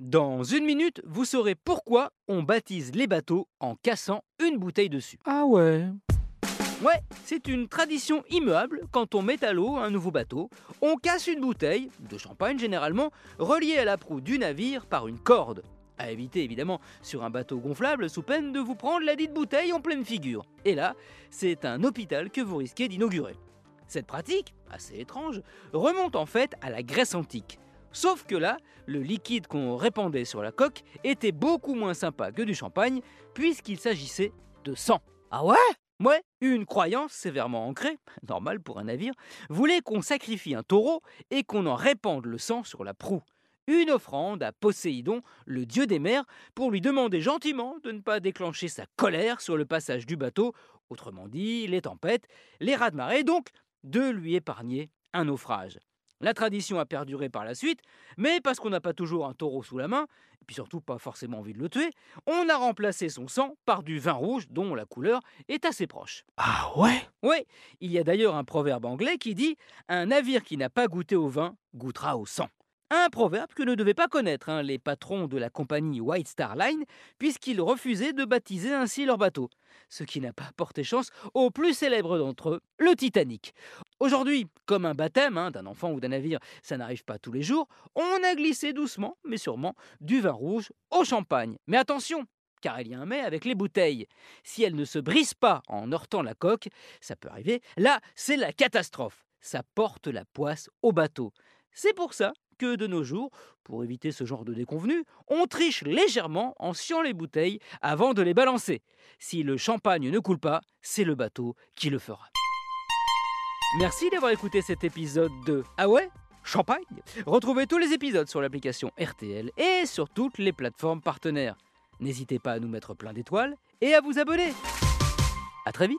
Dans une minute, vous saurez pourquoi on baptise les bateaux en cassant une bouteille dessus. Ah ouais Ouais, c'est une tradition immuable. Quand on met à l'eau un nouveau bateau, on casse une bouteille, de champagne généralement, reliée à la proue du navire par une corde. À éviter évidemment sur un bateau gonflable sous peine de vous prendre la dite bouteille en pleine figure. Et là, c'est un hôpital que vous risquez d'inaugurer. Cette pratique, assez étrange, remonte en fait à la Grèce antique. Sauf que là, le liquide qu'on répandait sur la coque était beaucoup moins sympa que du champagne, puisqu'il s'agissait de sang. Ah ouais? Ouais, une croyance sévèrement ancrée, normal pour un navire, voulait qu'on sacrifie un taureau et qu'on en répande le sang sur la proue. Une offrande à Poséidon, le dieu des mers, pour lui demander gentiment de ne pas déclencher sa colère sur le passage du bateau, autrement dit les tempêtes, les rats de marée, donc de lui épargner un naufrage. La tradition a perduré par la suite, mais parce qu'on n'a pas toujours un taureau sous la main, et puis surtout pas forcément envie de le tuer, on a remplacé son sang par du vin rouge dont la couleur est assez proche. Ah ouais? Oui, il y a d'ailleurs un proverbe anglais qui dit Un navire qui n'a pas goûté au vin goûtera au sang. Un proverbe que ne devaient pas connaître hein, les patrons de la compagnie White Star Line, puisqu'ils refusaient de baptiser ainsi leur bateau. Ce qui n'a pas porté chance au plus célèbre d'entre eux, le Titanic. Aujourd'hui, comme un baptême hein, d'un enfant ou d'un navire, ça n'arrive pas tous les jours, on a glissé doucement, mais sûrement, du vin rouge au champagne. Mais attention, car il y a un mais avec les bouteilles. Si elles ne se brisent pas en heurtant la coque, ça peut arriver, là, c'est la catastrophe. Ça porte la poisse au bateau. C'est pour ça que de nos jours, pour éviter ce genre de déconvenu, on triche légèrement en sciant les bouteilles avant de les balancer. Si le champagne ne coule pas, c'est le bateau qui le fera. Merci d'avoir écouté cet épisode de Ah ouais Champagne Retrouvez tous les épisodes sur l'application RTL et sur toutes les plateformes partenaires. N'hésitez pas à nous mettre plein d'étoiles et à vous abonner. A très vite